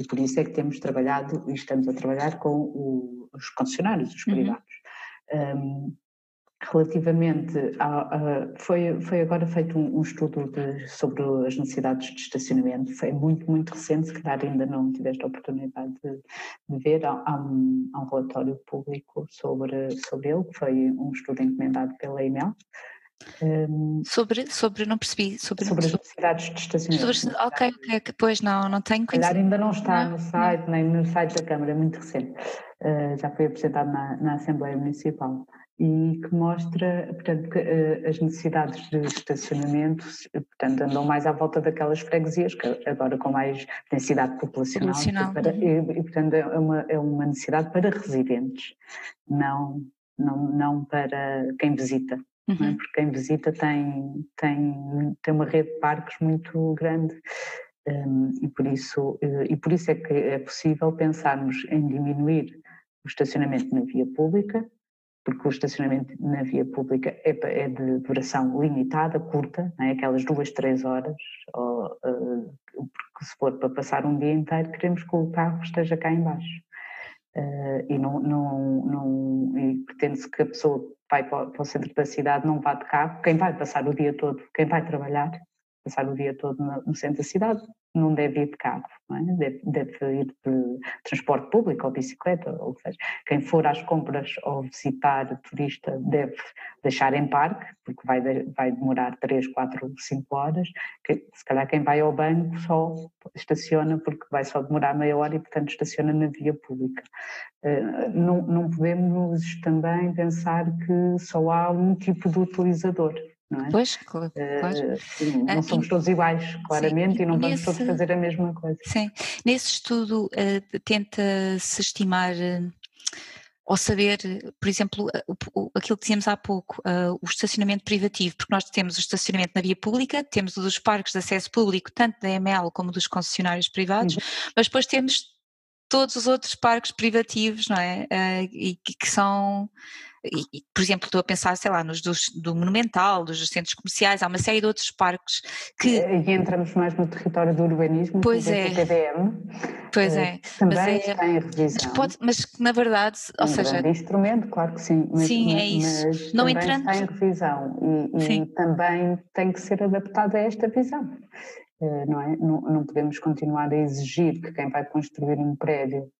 E por isso é que temos trabalhado e estamos a trabalhar com o, os concessionários, os uhum. privados. Uhum. Um, relativamente a, a, foi, foi agora feito um, um estudo de, sobre as necessidades de estacionamento, foi muito, muito recente, se calhar ainda não tiveste a oportunidade de, de ver, há, há, um, há, um, relatório público sobre, sobre ele, que foi um estudo encomendado pela EMEL, um, sobre, sobre, não percebi. Sobre, sobre as necessidades de estacionamento. Ok, ok, pois não, não tenho conhecimento. ainda não está não, no site, não. nem no site da Câmara, é muito recente. Uh, já foi apresentado na, na, Assembleia Municipal e que mostra, portanto, que, uh, as necessidades de estacionamento, portanto, andam mais à volta daquelas freguesias, que agora com mais densidade populacional, populacional. Para, e, e, portanto, é uma, é uma necessidade para residentes, não, não, não para quem visita. É? uhum. porque quem visita tem, tem, tem uma rede de parques muito grande. Um, e, por isso, eh, e por isso é que é possível pensarmos em diminuir o estacionamento na via pública, porque o estacionamento na via pública é, é de duração limitada, curta, é? aquelas duas, três horas, ou, uh, porque se for para passar um dia inteiro, queremos que o carro esteja cá embaixo. Uh, e não, não, não pretende-se que a pessoa vai para, o centro da cidade não vá de carro, quem vai passar o dia todo, quem vai trabalhar, passar o dia todo no centro da cidade, não deve ir de carro, é? deve, deve, ir de transporte público ou bicicleta, ou seja, quem for às compras ou visitar turista deve deixar em parque, porque vai, vai demorar 3, 4, 5 horas, que, se calhar quem vai ao banco só estaciona porque vai só demorar meia hora e portanto estaciona na via pública. Uh, não, não podemos também pensar que só há um tipo de utilizador, não é? Pois, claro. Uh, não somos todos iguais, claramente, sim, e não vamos todos fazer a mesma coisa. Sim, nesse estudo uh, tenta-se estimar uh, ou saber, por exemplo, aquilo que dizíamos há pouco, o estacionamento privativo, porque nós temos o estacionamento na via pública, temos o dos parques de acesso público, tanto da EML como dos concessionários privados, uhum. mas depois temos todos os outros parques privativos, não é? e que são e, por exemplo, estou a pensar, sei lá, nos dos, do Monumental, dos centros comerciais, há uma série de outros parques que. E entramos mais no território do urbanismo, pois é. do PDM. Pois é. Também mas é, está em revisão. Mas, pode, mas na verdade, ou um seja. Um instrumento, claro que sim. Mas, sim, é isso. Mas não entrando. Está em revisão e, e também tem que ser adaptado a esta visão. Eh, não, é? não, não podemos continuar a exigir que quem vai construir um prédio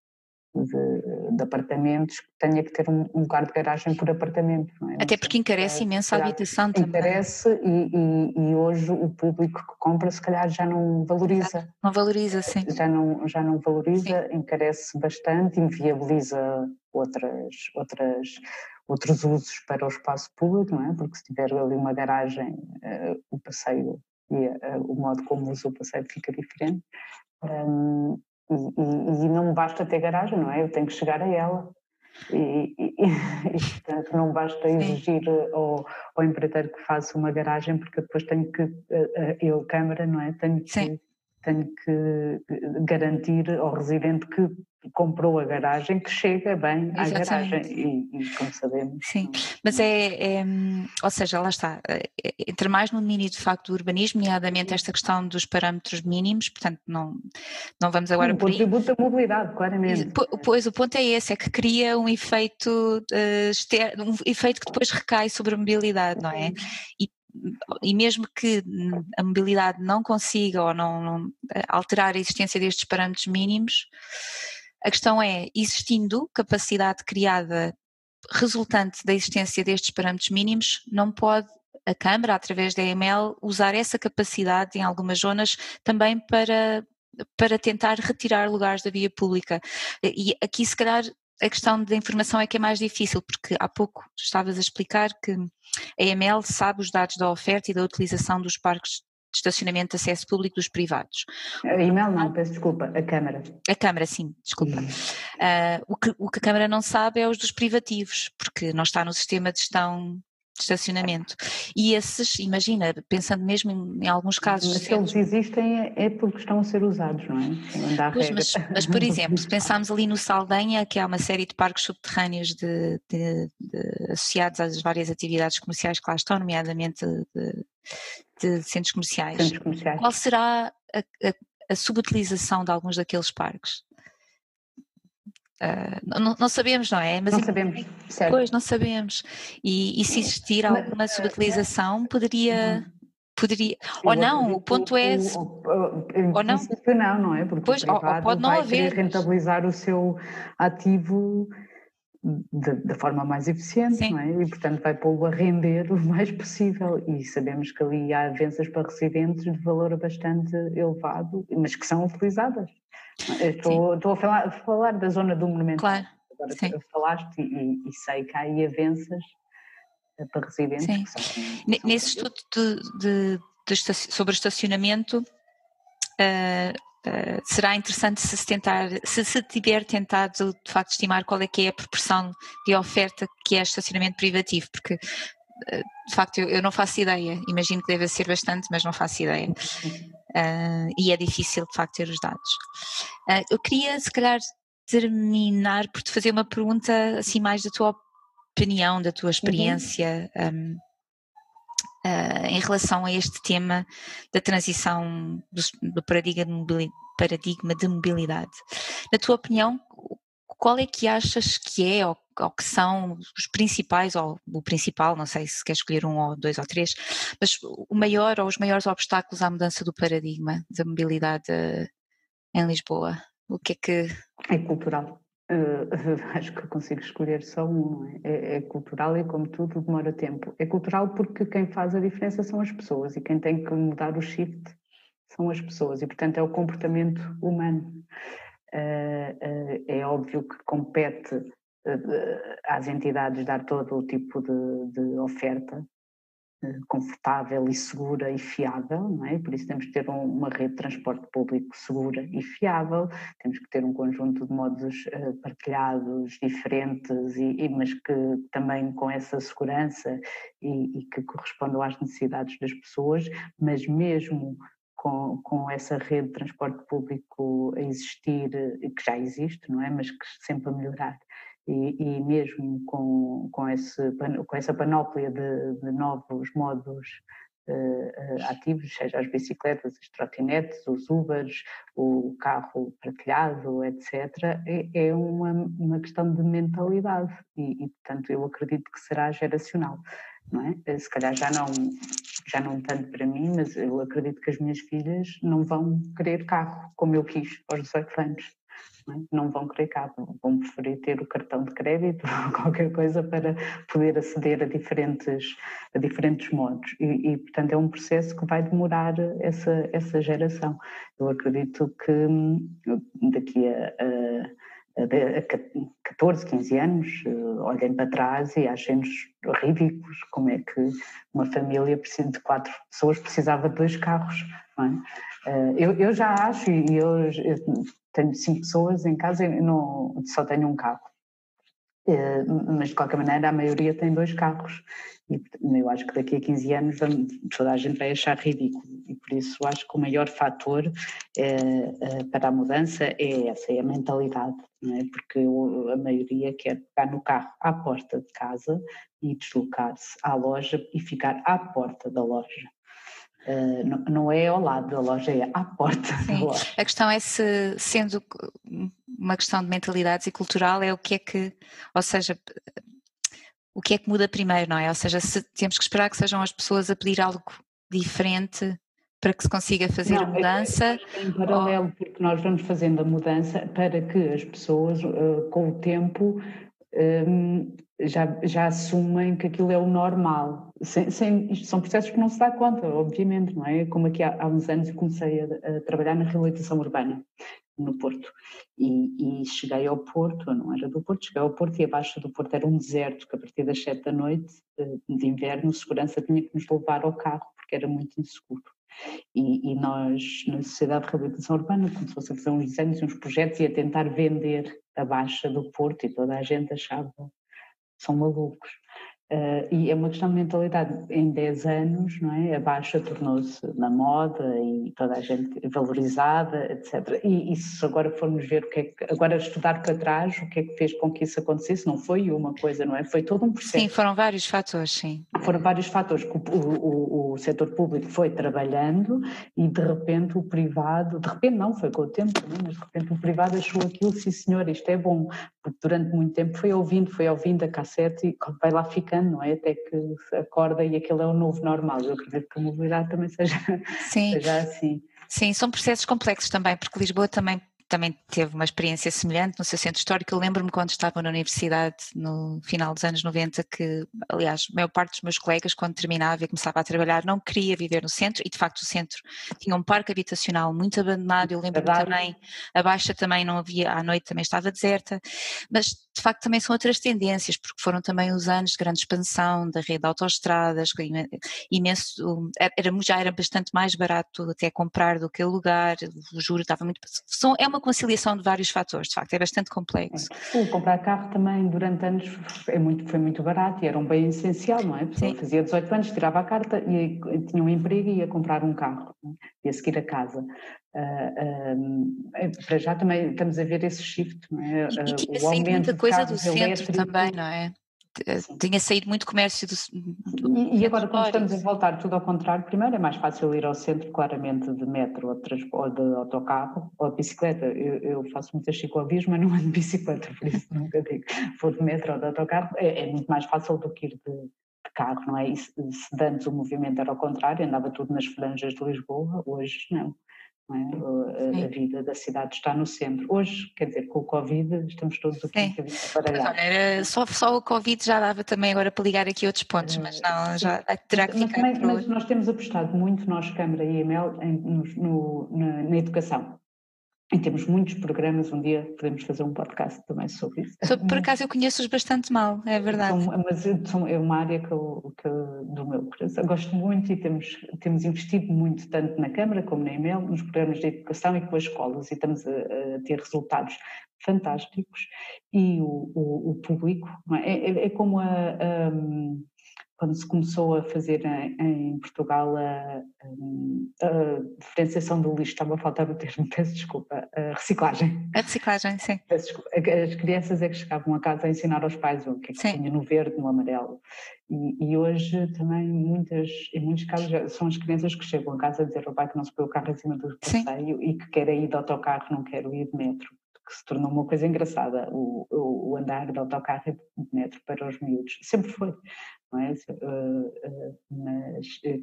de, de, apartamentos tenha que ter um, um, lugar de garagem por apartamento. É? Até porque encarece é, imenso a habitação também. Encarece e, e, e, hoje o público que compra se calhar já não valoriza. Não valoriza, sim. Já não, já não valoriza, sim. encarece bastante, inviabiliza outras, outras, outros usos para o espaço público, não é? Porque se tiver ali uma garagem, uh, o passeio e uh, o modo como usa o passeio fica diferente. Um, e, e, e, não basta ter garagem, não é? Eu tenho que chegar a ela. E, e, e portanto, não basta exigir ao, ao empreiteiro que faça uma garagem, porque depois tenho que, eh, eh, eu, Câmara, não é? Tenho que, tenho que garantir ao residente que comprou a garagem que chega bem à Exatamente. garagem e, e, como sabemos. Sim, mas é, é, ou seja, lá está, é, é, entra mais no domínio de facto do urbanismo, nomeadamente esta questão dos parâmetros mínimos, portanto não, não vamos agora um por contributo da mobilidade, claramente. Pois, o ponto é esse, é que cria um efeito uh, externo, um efeito que depois recai sobre a mobilidade, não é? E e mesmo que a mobilidade não consiga ou não, não, alterar a existência destes parâmetros mínimos, a questão é, existindo capacidade criada resultante da existência destes parâmetros mínimos, não pode a Câmara, através da EML, usar essa capacidade em algumas zonas também para, para tentar retirar lugares da via pública. E aqui, se calhar, a questão da informação é que é mais difícil, porque há pouco estavas a explicar que a EML sabe os dados da oferta e da utilização dos parques de estacionamento de acesso público dos privados. A IMEL não, peço desculpa, a Câmara. A Câmara, sim, desculpa. Uh, o, que, o que a Câmara não sabe é os dos privativos, porque não está no sistema de gestão de estacionamento. E esses, imagina, pensando mesmo em, em alguns casos. Mas se eles existem é porque estão a ser usados, não é? Pois, mas, mas, por exemplo, se pensarmos ali no Saldanha, que há uma série de parques subterrâneos de, de, de, associados às várias atividades comerciais que lá estão, nomeadamente de, centros comerciais. Centros comerciais. Qual será a, a, a subutilização de alguns daqueles parques? Uh, não, não, sabemos, não é? Mas não sabemos, certo. Pois, não sabemos. E, e se existir alguma subutilização, poderia. Uhum. Poderia, ou não, o ponto é. ou não? não, não é? Porque pois, ou, pode não vai haver. rentabilizar o seu ativo da forma mais eficiente, Sim. não é? E, portanto, vai pô-lo a render o mais possível. E sabemos que ali há avanças para residentes de valor bastante elevado, mas que são utilizadas. Estou, estou a, falar, a, falar, da zona do monumento. Claro. Agora Sim. falaste e, e, sei que há aí avanças eh, para residentes. Sim. São, Nesse estudo de, de, de, sobre estacionamento, uh, uh, será interessante se, tentar, se se tiver tentado de facto estimar qual é que é a proporção de oferta que é estacionamento privativo, porque de facto eu, eu, não faço ideia, imagino que deve ser bastante, mas não faço ideia. Uh, e é difícil de facto ter os dados. Uh, eu queria se calhar terminar por te fazer uma pergunta assim mais da tua opinião, da tua uhum. experiência uhum. um, uh, em relação a este tema da transição do, do paradigma, de paradigma de mobilidade. Na tua opinião, qual é que achas que é ou, ou, que são os principais, ou o principal, não sei se quer escolher um ou dois ou três, mas o maior ou os maiores obstáculos à mudança do paradigma da mobilidade em Lisboa? O que é que. É cultural. Uh, acho que consigo escolher só um. É? é? é, cultural e, como tudo, demora tempo. É cultural porque quem faz a diferença são as pessoas e quem tem que mudar o shift são as pessoas e, portanto, é o comportamento humano. Uh, uh, é óbvio que compete às entidades dar todo o tipo de, de oferta confortável e segura e fiável, não é? Por isso temos que ter um, uma rede de transporte público segura e fiável, temos que ter um conjunto de modos partilhados, diferentes, e, mas que também com essa segurança e, e, que correspondam às necessidades das pessoas, mas mesmo com, com essa rede de transporte público a existir, que já existe, não é? Mas que sempre a melhorar e, e mesmo com, com, esse, com essa panóplia de, de novos modos uh, ativos, seja as bicicletas, as trotinetes, os Ubers, o carro partilhado, etc., é, é uma, uma questão de mentalidade e, e, portanto, eu acredito que será geracional. Não é? Eh, se calhar já não, já não tanto para mim, mas eu acredito que as minhas filhas não vão querer carro como eu quis aos 18 anos não vão querer carro, vão preferir ter o cartão de crédito ou qualquer coisa para poder aceder a diferentes, a diferentes modos. E, e, portanto, é um processo que vai demorar essa, essa geração. Eu acredito que hum, daqui a, a, a 14, 15 anos, eh, olhem para trás e achem-nos ridículos como é que uma família de quatro pessoas precisava de dois carros. É? Eh, eu, eu, já acho, e eu, eu tenho cinco pessoas em casa e não, só tenho um carro. É, mas de qualquer maneira a maioria tem dois carros eu acho que daqui a 15 anos toda a gente vai achar ridículo e por isso acho que o maior fator é, é, para a mudança é essa, é a mentalidade, não é? porque a maioria quer pegar no carro à porta de casa e deslocar-se à loja e ficar à porta da loja. Uh, não, é ao lado da loja, é à porta Sim. da loja. A questão é se, sendo uma questão de mentalidades e cultural, é o que é que, ou seja, o que é que muda primeiro, não é? Ou seja, se temos que esperar que sejam as pessoas a pedir algo diferente para que se consiga fazer não, a mudança? É, é em paralelo, ou... porque nós vamos fazendo a mudança para que as pessoas, uh, com o tempo, um, já, já assumem que aquilo é o normal. Sem, sem, isto são processos que não se dá conta, obviamente, não é? Como aqui há, há uns anos eu comecei a, a, trabalhar na reabilitação urbana no Porto e, e, cheguei ao Porto, não era do Porto, cheguei ao Porto e abaixo do Porto era um deserto que a partir das sete da noite eh, de inverno, segurança tinha que nos levar ao carro porque era muito inseguro. E, e, nós, na Sociedade de Reabilitação Urbana, começou-se a fazer uns desenhos, uns projetos e a tentar vender a Baixa do Porto e toda a gente achava são malucos. Uh, e é uma questão de mentalidade. Em 10 anos, não é? a baixa tornou-se na moda e toda a gente valorizada, etc. E, e, se agora formos ver o que é que, agora estudar para trás, o que é que fez com que isso acontecesse, não foi uma coisa, não é? Foi todo um processo. Sim, foram vários fatores, sim. Foram vários fatores que o, o, o setor público foi trabalhando e de repente o privado, de repente não, foi com o tempo, é? mas de repente o privado achou aquilo, sim senhor, isto é bom, porque durante muito tempo foi ouvindo, foi ouvindo a cassete e vai lá ficando, não é? Até que se acorda e aquilo é o novo normal. Eu acredito que a mobilidade também seja, seja assim. Sim, são processos complexos também, porque Lisboa também também teve uma experiência semelhante no seu centro histórico. Eu lembro-me quando estava na universidade, no final dos anos 90, que, aliás, a maior parte dos meus colegas, quando terminava e começava a trabalhar, não queria viver no centro, e de facto o centro tinha um parque habitacional muito abandonado. Eu lembro-me também, a Baixa também não havia, à noite também estava deserta, mas de facto também são outras tendências, porque foram também os anos de grande expansão da rede de autoestradas, imenso, era, já era bastante mais barato até comprar do que alugar, o juro estava muito. São, é uma uma conciliação de vários fatores, de facto, é bastante complexo. O comprar carro também durante anos é muito, foi muito barato e era um bem essencial, não é? A pessoa Sim. fazia 18 anos, tirava a carta e tinha um emprego e ia comprar um carro, é? ia seguir a casa. Uh, uh, para já também estamos a ver esse shift, não é? Uh, e, e o aumento muita coisa do centro também, não é? Tinha saído muito comércio do, do e, agora quando estamos a voltar tudo ao contrário, primeiro é mais fácil ir ao centro claramente de metro ou de, ou de autocarro ou de bicicleta. Eu, eu faço muitas ciclovias, mas não ando de bicicleta, por isso nunca digo vou de metro ou de autocarro, é, é muito mais fácil do que ir de, de carro, não é? E se, se antes o movimento era ao contrário, andava tudo nas franjas de Lisboa, hoje não. É? A, vida da cidade está no centro. Hoje, quer dizer, com o Covid, estamos todos aqui um bocadinho para só, só o Covid já dava também agora para ligar aqui outros pontos, mas não, já terá que ficar. Mas, mas nós temos apostado muito, nós, Câmara e EML, em, no, no, na, na educação. E temos muitos programas, um dia podemos fazer um podcast também sobre isso. por acaso eu conheço-os bastante mal, é verdade. São, mas são, é uma área que eu, que do meu coração gosto muito e temos, temos investido muito, tanto na Câmara como na EMEL, nos programas de educação e com as escolas, e estamos a, a ter resultados fantásticos. E o, o, o público, é? É, é? como a, a quando se começou a fazer em, em Portugal a, a, diferenciação do lixo, estava a faltar o termo, peço desculpa, a reciclagem. A reciclagem, sim. Desculpa, as crianças é que chegavam a casa a ensinar aos pais o que é que sim. tinha no verde, no amarelo. E, e, hoje também muitas, em muitos casos são as crianças que chegam a casa a dizer ao pai que não se põe o carro em cima do passeio e que querem ir de autocarro, não querem ir de metro que se tornou uma coisa engraçada, o, o, andar de autocarro e metro para os miúdos. Sempre foi, não é? Eh, eh, mas eh,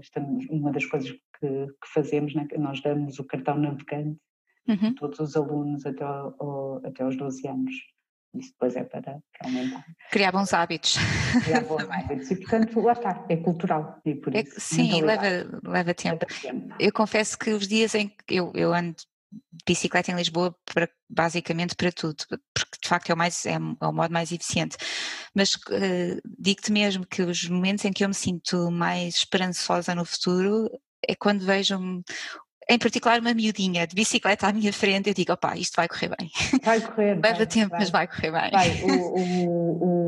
estamos, uma das coisas que, que fazemos, né, nós damos o cartão navegante uhum. a todos os alunos até, ao, até aos 12 anos. Isso depois é para, para aumentar. Criar bons hábitos. Criar bons hábitos. E, portanto, lá está, é cultural. E por é, isso, sim, leva, leva tempo. leva, tempo. Eu confesso que os dias em que eu, eu ando bicicleta em Lisboa para, basicamente para tudo, porque de facto é o, mais, é, é o modo mais eficiente. Mas uh, digo-te mesmo que os momentos em que eu me sinto mais esperançosa no futuro é quando vejo em particular uma miudinha de bicicleta à minha frente, eu digo, opá, isto vai correr bem. Vai correr. Leva vai, tempo, vai. mas vai correr bem. Vai. O, o, o,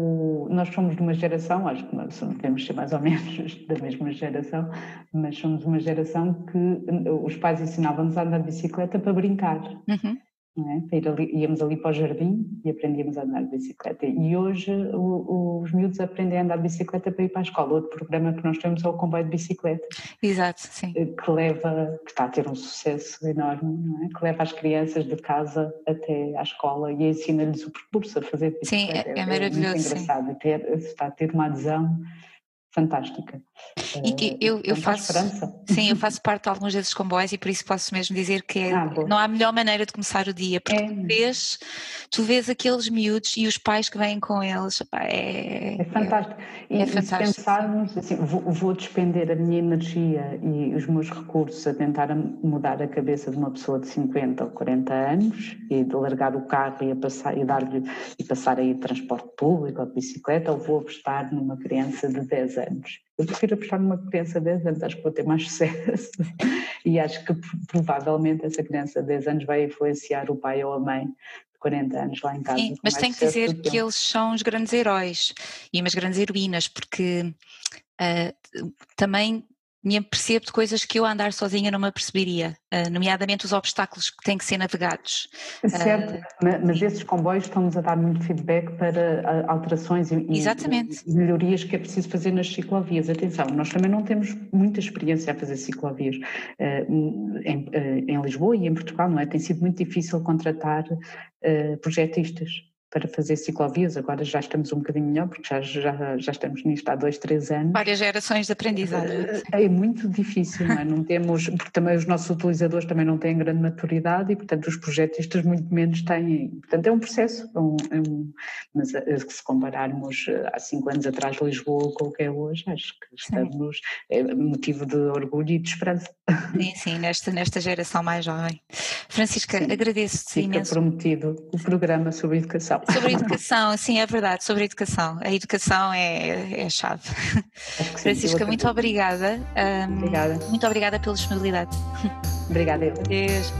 nós somos de uma geração, acho que nós devemos ser mais ou menos da mesma geração, mas somos uma geração que os pais ensinavam-nos a andar de bicicleta para brincar. Uhum. É? Ali, íamos ali para o jardim e aprendíamos a andar de bicicleta. E hoje o, os miúdos aprendem a andar de bicicleta para ir para a escola. Outro programa que nós temos é o comboio de bicicleta. Exato, sim. Eh, que leva, que está a ter um sucesso enorme, é? que leva as crianças de casa até à escola e ensina-lhes o percurso a fazer bicicleta. Sim, é, é maravilhoso. É muito engraçado. Sim. Ter, está a ter uma adesão fantástica. E eh, eu, eu faço, sim, eu faço parte de alguns desses comboios e por isso posso mesmo dizer que é, ah, não há melhor maneira de começar o dia, porque é. tu, vês, tu vês aqueles miúdos e os pais que vêm com eles, é, é fantástico. E, é fantástico. se pensarmos, assim, vou, vou, despender a minha energia e os meus recursos a tentar mudar a cabeça de uma pessoa de 50 ou 40 anos e de largar o carro e, a passar, e, dar e passar a ir de transporte público ou de bicicleta, ou vou apostar numa criança de 10 anos. Eu prefiro apostar numa criança de 10 anos, acho que vou ter mais sucesso. e acho que provavelmente essa criança de 10 anos vai influenciar o pai ou a mãe de 40 anos lá em casa. Sim, mas tem que dizer que eles são os grandes heróis e umas grandes heroínas, porque uh, também me apercebo de coisas que eu a andar sozinha não me aperceberia, uh, nomeadamente os obstáculos que têm que ser navegados. Certo, uh, mas esses comboios estão-nos a dar muito feedback para ah, alterações e, Exatamente. e, melhorias que é preciso fazer nas ciclovias. Atenção, nós também não temos muita experiência a fazer ciclovias em, em, Lisboa e em Portugal, não é? Tem sido muito difícil contratar projetistas para fazer ciclovias, agora já estamos um bocadinho melhor, porque já, já, já estamos nisto há dois, três anos. Várias gerações de aprendizagem. É, é muito difícil, não é? Não temos, porque também os nossos utilizadores também não têm grande maturidade e, portanto, os projetistas muito menos têm. Portanto, é um processo, é um, é um, mas eh, se compararmos eh, há cinco anos atrás Lisboa com o que é hoje, acho que estamos, é motivo de orgulho e de esperança. Sim, sim, nesta, nesta geração mais jovem. Francisca, agradeço-te imenso. prometido o programa sobre educação. Sobre a educação, sim, é verdade, sobre a educação. A educação é, é a chave. Francisca, muito obrigada. Um, obrigada. Muito obrigada pela disponibilidade. Obrigada, eu. Adeus.